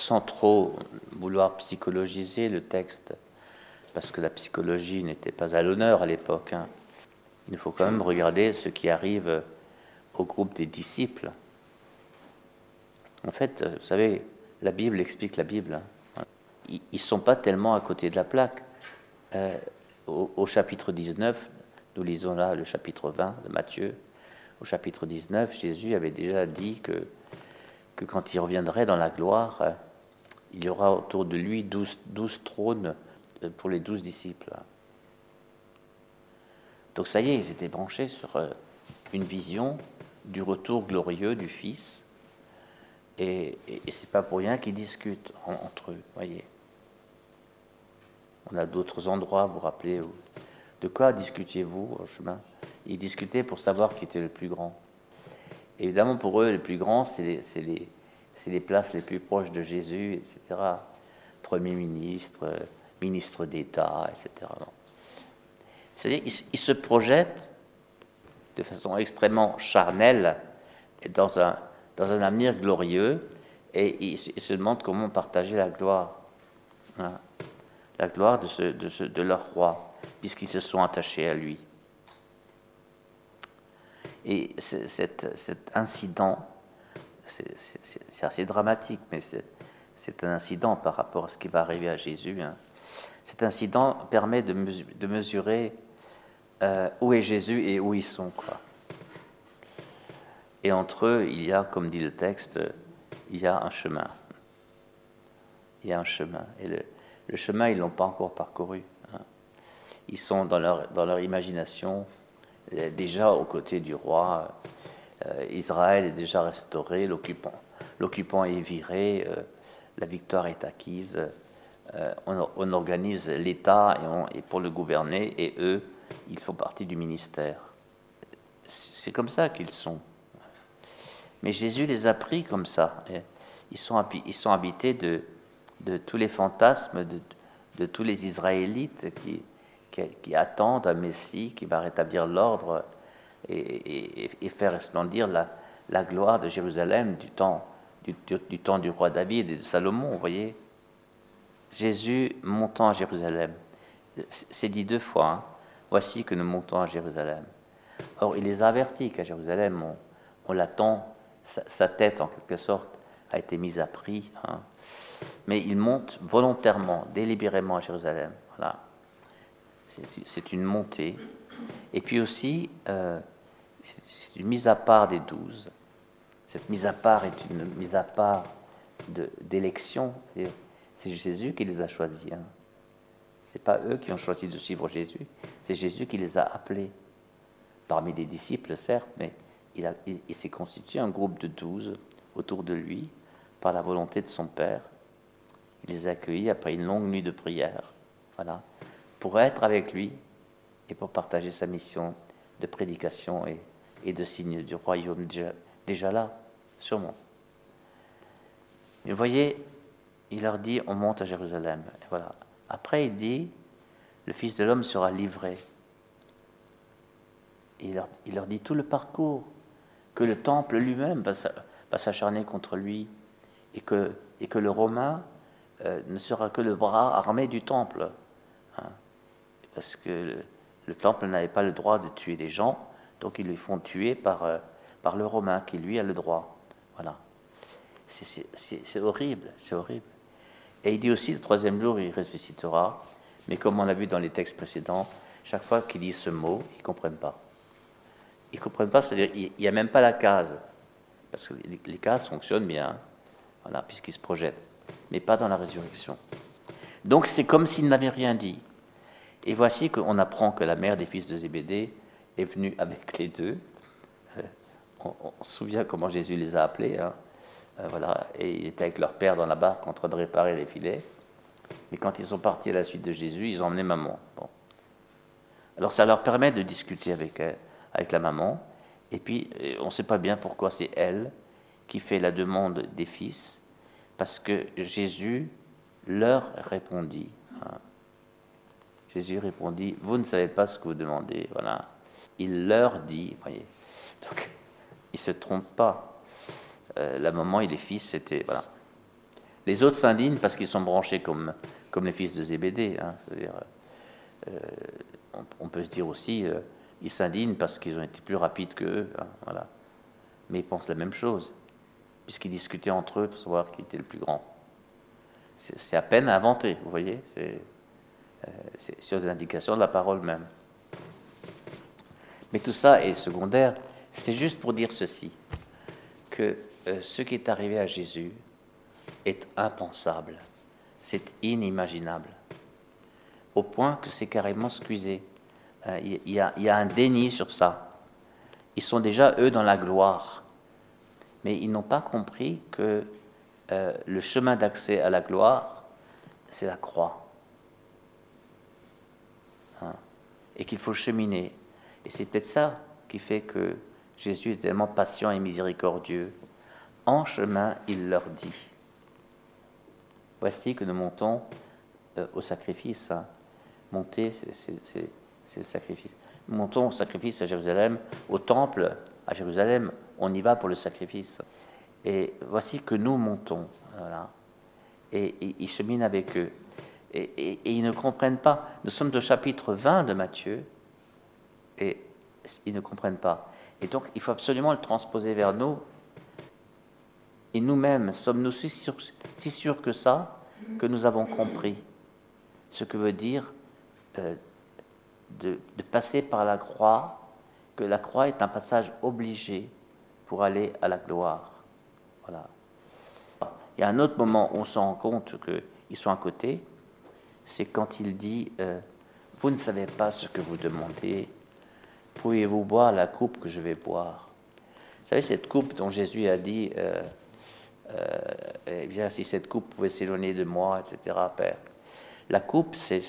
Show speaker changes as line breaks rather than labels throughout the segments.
sans trop vouloir psychologiser le texte, parce que la psychologie n'était pas à l'honneur à l'époque, hein. il faut quand même regarder ce qui arrive au groupe des disciples. En fait, vous savez, la Bible explique la Bible. Hein. Ils ne sont pas tellement à côté de la plaque. Euh, au, chapitre 19, nous lisons là le chapitre 20 de Matthieu, au chapitre 19, Jésus avait déjà dit que, que quand il reviendrait dans la gloire, il y aura autour de lui douze, trônes euh, pour les douze disciples. Donc ça y est, ils étaient branchés sur une vision du retour glorieux du Fils. Et, c'est pas pour rien qu'ils discutent entre eux, voyez. On a d'autres endroits, vous vous rappelez, de quoi discutiez-vous au chemin? Ils discutaient pour savoir qui était le plus grand. Évidemment, pour eux, le plus grand, c'est les, places les plus proches de Jésus, etc. Premier ministre, ministre d'État, etc. C'est-à-dire, ils, se projettent de façon extrêmement charnelle dans un, dans un avenir glorieux et ils, se demandent comment partager la gloire. La gloire de, de, de leur roi, puisqu'ils se sont attachés à lui. Et cet incident, c'est assez dramatique, mais c'est un incident par rapport à ce qui va arriver à Jésus. Hein. Cet incident permet de, mesurer euh, où est Jésus et où ils sont. Et entre eux, il y a, comme dit le texte, il y a un chemin. Il y a un chemin. Et le, le chemin, ils ne l'ont pas encore parcouru. Hein. Ils sont dans leur, dans leur imagination euh, déjà aux côtés du roi. Euh, Israël est déjà restauré, l'occupant, l'occupant est viré, la victoire est acquise. On, on, organise l'État et, pour le gouverner, et eux, ils font partie du ministère. C'est comme ça qu'ils sont. Mais Jésus les a pris comme ça. Ils sont, habités de, tous les fantasmes de, tous les Israélites qui, attendent un Messie qui va rétablir l'ordre et, faire resplendir la, gloire de Jérusalem du temps du, du, temps du roi David et de Salomon, vous voyez. Jésus montant à Jérusalem, c'est dit deux fois. Hein. Voici que nous montons à Jérusalem. Or, il les a avertis qu'à Jérusalem, on, l'attend, sa, tête en quelque sorte a été mise à prix. Hein. Mais il monte volontairement, délibérément à Jérusalem. Voilà. C'est une montée. Et puis aussi, euh, c'est une mise à part des douze. Cette mise à part est une mise à part d'élection. C'est Jésus qui les a choisis. Hein. Ce n'est pas eux qui ont choisi de suivre Jésus, c'est Jésus qui les a appelés. Parmi des disciples, certes, mais il, il, s'est constitué un groupe de douze autour de lui par la volonté de son Père. Il les a accueillis après une longue nuit de prière, voilà, pour être avec lui et pour partager sa mission de prédication et, de signe du royaume déjà, là, sûrement. Vous voyez, il leur dit on monte à Jérusalem. voilà. Après, il dit le Fils de l'homme sera livré. il, leur, dit tout le parcours, que le temple lui-même va s'acharner contre lui, et que, et que le Romain euh, ne sera que le bras armé du temple. Hein. parce que le, temple n'avait pas le droit de tuer les gens, donc ils les font tuer par, euh, par le Romain, qui lui a le droit. Voilà. C'est horrible, c'est horrible. Et il dit aussi, le troisième jour, il ressuscitera. Mais comme on a vu dans les textes précédents, chaque fois qu'ils disent ce mot, ils ne comprennent pas. Ils ne comprennent pas, c'est-à-dire qu'il n'y a même pas la case. Parce que les, cases fonctionnent bien, voilà, puisqu'ils se projettent, mais pas dans la résurrection. Donc c'est comme s'ils n'avaient rien dit. Et voici qu'on apprend que la mère des fils de Zébédée est venue avec les deux. Euh, on, se souvient comment Jésus les a appelés. Hein. Euh, voilà, et ils étaient avec leur père dans la barque en train de réparer les filets. Mais quand ils sont partis à la suite de Jésus, ils ont emmené maman. Bon. Alors ça leur permet de discuter avec, euh, avec la maman. Et puis, on ne sait pas bien pourquoi c'est elle qui fait la demande des fils, parce que Jésus leur répondit. Jésus répondit, vous ne savez pas ce que vous demandez. Voilà. Il leur dit, voyez. Donc, il se trompe pas. Euh, la maman et les fils, c'était. Voilà. Les autres s'indignent parce qu'ils sont branchés comme, comme les fils de Zébédée. Hein. Euh, on, peut se dire aussi, euh, ils s'indignent parce qu'ils ont été plus rapides que eux. Hein, voilà. Mais ils pensent la même chose, puisqu'ils discutaient entre eux pour savoir qui était le plus grand. C'est à peine inventé, vous voyez, sur des indications de la parole même. Mais tout ça est secondaire, c'est juste pour dire ceci, que ce qui est arrivé à Jésus, est impensable, c'est inimaginable, au point que c'est carrément squeezé. Euh, il y, a, un déni sur ça. Ils sont déjà, eux, dans la gloire, mais ils n'ont pas compris que euh, le chemin d'accès à la gloire, c'est la croix. Hein. Et qu'il faut cheminer. Et c'est peut-être ça qui fait que Jésus est tellement patient et miséricordieux. En chemin, il leur dit, voici que nous montons euh, au sacrifice. Hein. Monter, c'est le sacrifice. Montons au sacrifice à Jérusalem, au temple à Jérusalem, on y va pour le sacrifice. Et voici que nous montons. Voilà. Et, ils cheminent avec eux. Et, ils ne comprennent pas. Nous sommes au chapitre 20 de Matthieu, et ils ne comprennent pas. Et donc, il faut absolument le transposer vers nous et nous-mêmes, sommes-nous si sûrs, que ça, que nous avons compris ce que veut dire euh, de, passer par la croix, que la croix est un passage obligé pour aller à la gloire. Voilà. Il y a un autre moment où on se rend compte qu'ils sont à côté, c'est quand il dit euh, Vous ne savez pas ce que vous demandez, pouvez-vous boire la coupe que je vais boire? Vous savez, cette coupe dont Jésus a dit euh, euh, eh bien, si cette coupe pouvait s'éloigner de moi, etc.. La coupe, c'est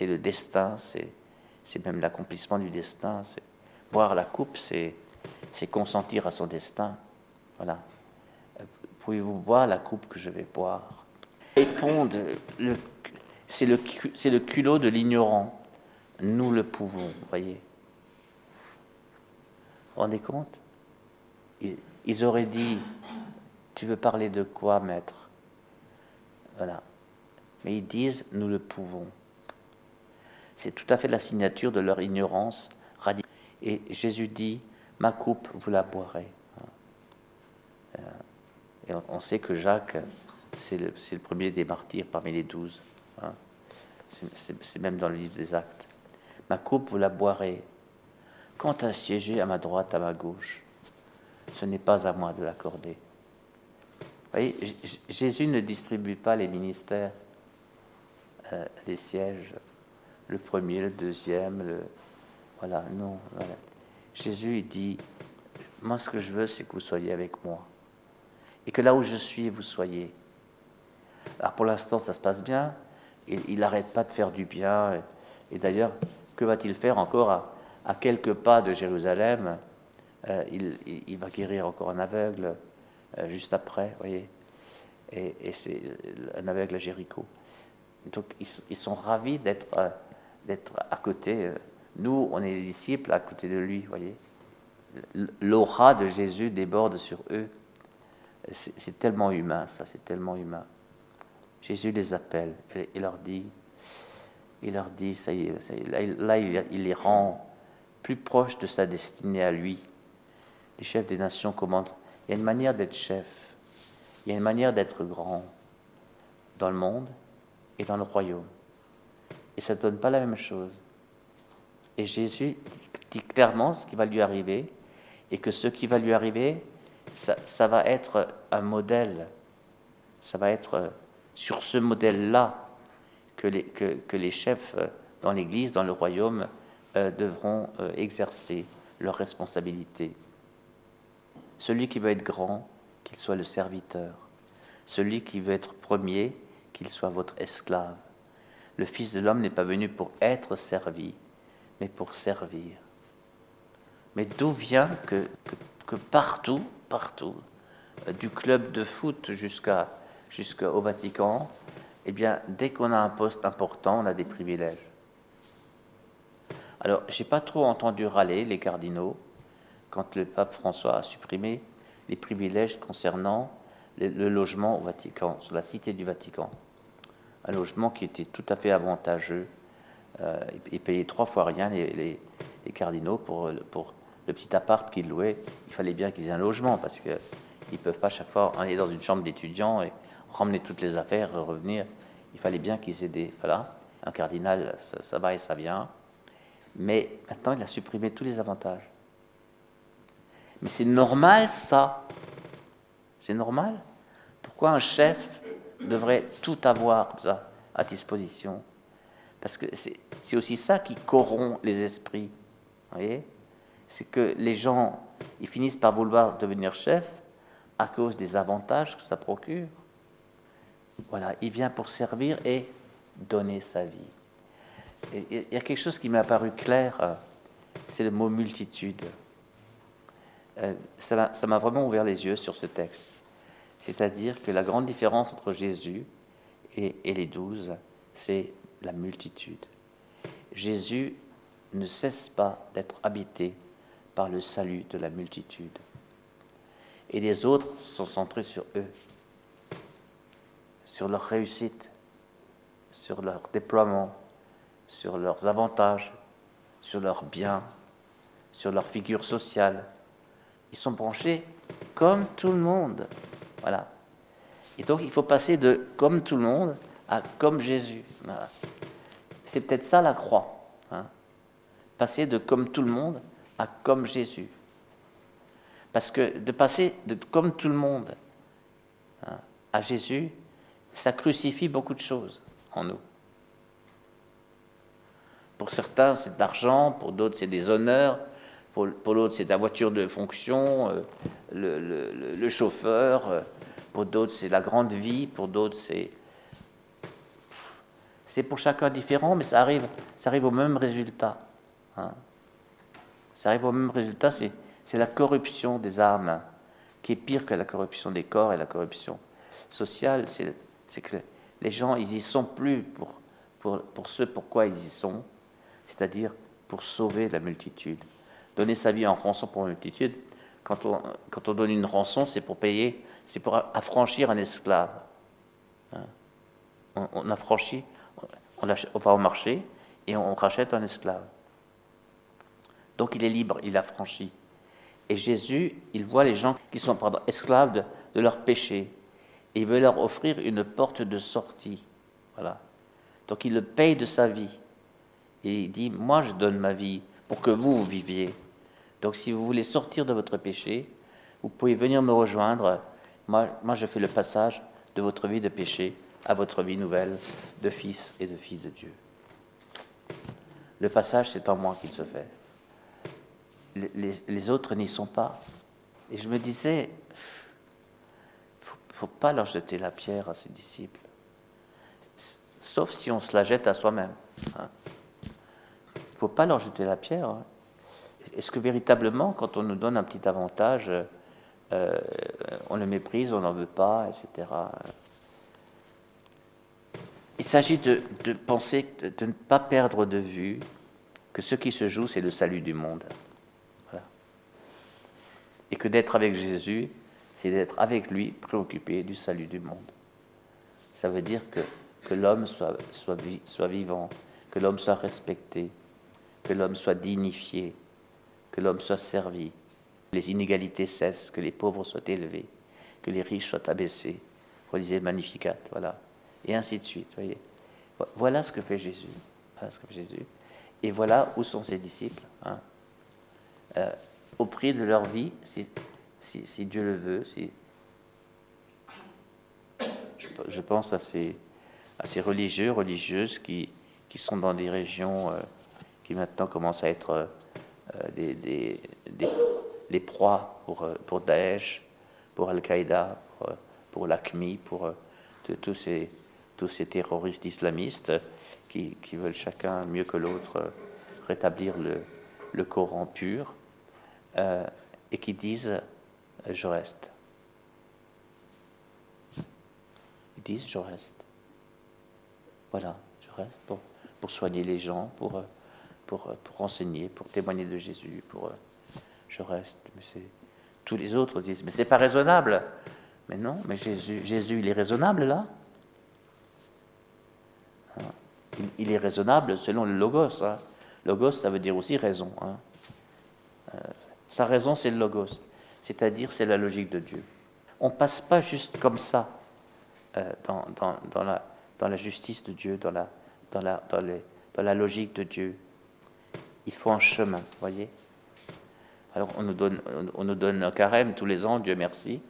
le destin, c'est même l'accomplissement du destin. Boire la coupe, c'est consentir à son destin. Voilà. Pouvez-vous boire la coupe que je vais boire? Répondre, c'est le, culot de l'ignorant. Nous le pouvons, voyez. Vous vous rendez compte? Ils auraient dit tu veux parler de quoi, maître? Voilà. Mais ils disent Nous le pouvons. C'est tout à fait la signature de leur ignorance radicale. Et Jésus dit Ma coupe, vous la boirez. Euh, et on sait que Jacques, c'est le, premier des martyrs parmi les douze. Hein. C'est même dans le livre des Actes. Ma coupe, vous la boirez. Quant à siéger à ma droite, à ma gauche, ce n'est pas à moi de l'accorder voyez, Jésus ne distribue pas les ministères, euh, les sièges, le premier, le deuxième, le... Voilà, non. Jésus il dit, moi ce que je veux, c'est que vous soyez avec moi. Et que là où je suis, vous soyez. Alors pour l'instant, ça se passe bien. Il n'arrête pas de faire du bien. Et, d'ailleurs, que va-t-il faire encore à, quelques pas de Jérusalem? Euh, il, va guérir encore un aveugle. Euh, juste après, voyez. Et, c'est un aveugle à Jéricho. Donc ils, sont ravis d'être euh, à côté. Nous, on est des disciples à côté de lui, voyez. L'aura de Jésus déborde sur eux. C'est tellement humain, ça, c'est tellement humain. Jésus les appelle et, leur dit, il leur dit, ça y est, là, il les rend plus proches de sa destinée à lui. Les chefs des nations commandent il y a une manière d'être chef, il y a une manière d'être grand dans le monde et dans le royaume. Et ça ne donne pas la même chose. Et Jésus dit clairement ce qui va lui arriver, et que ce qui va lui arriver, ça, va être un modèle. Ça va être sur ce modèle-là que les, que, les, chefs dans l'Église, dans le royaume, euh, devront euh, exercer leurs responsabilités. Celui qui veut être grand, qu'il soit le serviteur. Celui qui veut être premier, qu'il soit votre esclave. Le Fils de l'homme n'est pas venu pour être servi, mais pour servir. Mais d'où vient que, que, partout, partout, euh, du club de foot jusqu'à jusqu'au Vatican, eh bien, dès qu'on a un poste important, on a des privilèges. Alors, j'ai pas trop entendu râler les cardinaux, quand le pape François a supprimé les privilèges concernant le, logement au Vatican, sur la cité du Vatican. Un logement qui était tout à fait avantageux. Euh, ils payaient trois fois rien, les, cardinaux, pour, pour le petit appart qu'ils louaient. Il fallait bien qu'ils aient un logement parce qu'ils ne peuvent pas chaque fois aller dans une chambre d'étudiant et ramener toutes les affaires, revenir. Il fallait bien qu'ils aient. Voilà, un cardinal, ça, va et ça vient. Mais maintenant, il a supprimé tous les avantages. Mais c'est normal, ça. C'est normal. Pourquoi un chef devrait tout avoir à disposition? Parce que c'est aussi ça qui corrompt les esprits. Vous voyez? C'est que les gens, ils finissent par vouloir devenir chef à cause des avantages que ça procure. Voilà, il vient pour servir et donner sa vie. Il y a quelque chose qui m'est apparu clair, euh, c'est le mot multitude. Euh, ça m'a vraiment ouvert les yeux sur ce texte. C'est-à-dire que la grande différence entre Jésus et, les douze, c'est la multitude. Jésus ne cesse pas d'être habité par le salut de la multitude. Et les autres sont centrés sur eux, sur leur réussite, sur leur déploiement, sur leurs avantages, sur leurs biens, sur leur figure sociale, ils sont branchés comme tout le monde. Voilà. Et donc il faut passer de comme tout le monde à comme Jésus. C'est peut-être ça la croix. Hein. Passer de comme tout le monde à comme Jésus. Parce que de passer de comme tout le monde hein, à Jésus, ça crucifie beaucoup de choses en nous. Pour certains, c'est de l'argent, pour d'autres, c'est des honneurs, pour, l'autre, c'est la voiture de fonction, euh, le, chauffeur. Euh, pour d'autres, c'est la grande vie. Pour d'autres, c'est. C'est pour chacun différent, mais ça arrive, ça arrive au même résultat. Hein. Ça arrive au même résultat, c'est la corruption des âmes, qui est pire que la corruption des corps et la corruption sociale. C'est que les gens, ils y sont plus pour, ce pourquoi ils y sont, c'est-à-dire pour sauver la multitude donner sa vie en rançon pour une multitude, quand on, donne une rançon, c'est pour payer, c'est pour affranchir un esclave. Hein? On, affranchit, on, va au marché et on, rachète un esclave. Donc il est libre, il affranchit. Et Jésus, il voit les gens qui sont esclaves de, de leur péché. Il veut leur offrir une porte de sortie. Voilà. Donc il le paye de sa vie. Et il dit, moi je donne ma vie pour que vous, viviez. Donc si vous voulez sortir de votre péché, vous pouvez venir me rejoindre. Moi, je fais le passage de votre vie de péché à votre vie nouvelle de fils et de fils de Dieu. Le passage, c'est en moi qu'il se fait. Les, autres n'y sont pas. Et je me disais, faut pas leur jeter la pierre à ses disciples. Sauf si on se la jette à soi-même. Hein. Il ne faut pas leur jeter la pierre. Hein est-ce que véritablement, quand on nous donne un petit avantage, euh, on le méprise, on n'en veut pas, etc. Il s'agit de, penser, de, ne pas perdre de vue que ce qui se joue, c'est le salut du monde. Et que d'être avec Jésus, c'est d'être avec lui préoccupé du salut du monde. Ça veut dire que, que l'homme soit, soit, vivant, que l'homme soit respecté, que l'homme soit dignifié, que l'homme soit servi, que les inégalités cessent, que les pauvres soient élevés, que les riches soient abaissés. Relisez Magnificat, voilà. Et ainsi de suite, voyez. Voilà ce que fait Jésus. Voilà ce que fait Jésus. Et voilà où sont ses disciples. Hein. Euh, au prix de leur vie, si, Dieu le veut, si, je, pense à ces, religieux, religieuses qui, sont dans des régions euh, qui maintenant commencent à être euh, euh, des, les proies pour, Daesh, pour Al-Qaïda, pour, pour l'ACMI, pour tous ces, terroristes islamistes qui, veulent chacun mieux que l'autre rétablir le, Coran pur et qui disent je reste. Ils disent je reste. Voilà, je reste pour, pour soigner les gens, pour pour, euh, pour enseigner, pour témoigner de Jésus, pour euh, je reste. Mais c'est tous les autres disent mais c'est pas raisonnable. Mais non, mais Jésus, Jésus il est raisonnable là. Hein? Il, est raisonnable selon le logos. Hein. Logos, ça veut dire aussi raison. Hein. Euh, sa raison, c'est le logos, c'est-à-dire c'est la logique de Dieu. On ne passe pas juste comme ça euh, dans, la, justice de Dieu, dans la, logique de Dieu. Il faut un chemin, voyez. Alors on nous donne, on nous donne un carême tous les ans, Dieu merci.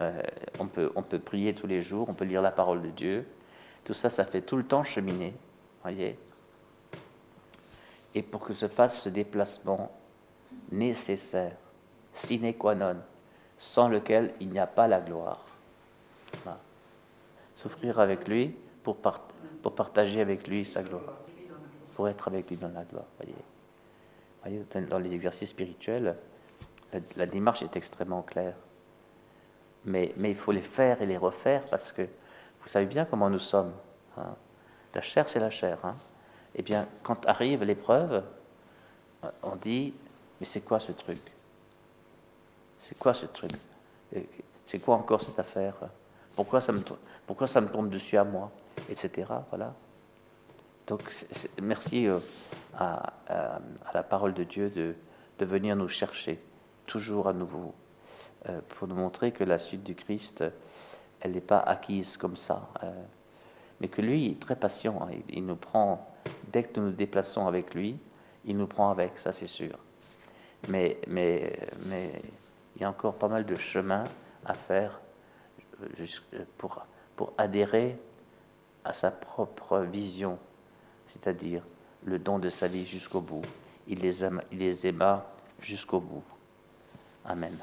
Euh, on, peut, on peut prier tous les jours, on peut lire la parole de Dieu. Tout ça, ça fait tout le temps cheminer, voyez. Et pour que se fasse ce déplacement nécessaire, sine qua non, sans lequel il n'y a pas la gloire. Souffrir avec lui pour, pour partager avec lui sa gloire pour être avec lui dans la gloire. Voyez. voyez dans les exercices spirituels, la, démarche est extrêmement claire. Mais, il faut les faire et les refaire parce que vous savez bien comment nous sommes. Hein. La chair, c'est la chair. Hein. Eh bien, quand arrive l'épreuve, on dit Mais c'est quoi ce truc? C'est quoi ce truc C'est quoi encore cette affaire pourquoi ça, me, tombe dessus à moi Etc. Voilà. Donc merci euh, à, la parole de Dieu de, de venir nous chercher toujours à nouveau euh, pour nous montrer que la suite du Christ, elle n'est pas acquise comme ça, euh, mais que lui est très patient. Hein. il, nous prend, dès que nous nous déplaçons avec lui, il nous prend avec, ça c'est sûr. Mais, mais, mais il y a encore pas mal de chemin à faire pour, pour adhérer à sa propre vision c'est-à-dire le don de sa vie jusqu'au bout. Il les, aima, il les aima jusqu'au bout. Amen.